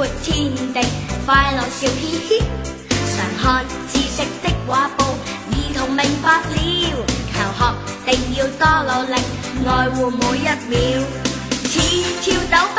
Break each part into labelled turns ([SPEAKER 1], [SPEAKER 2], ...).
[SPEAKER 1] 活天地，快乐笑嘻嘻，常看知识的画报，儿童明白了，求学定要多努力，爱护每一秒，似跳蚤。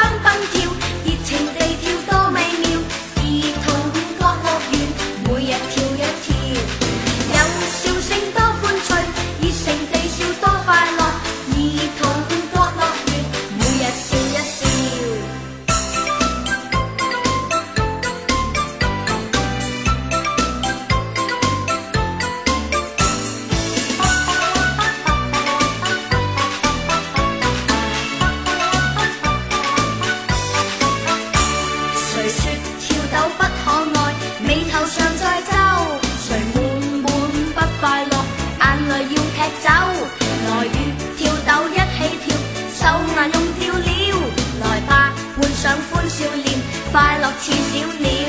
[SPEAKER 1] 乐似小鸟。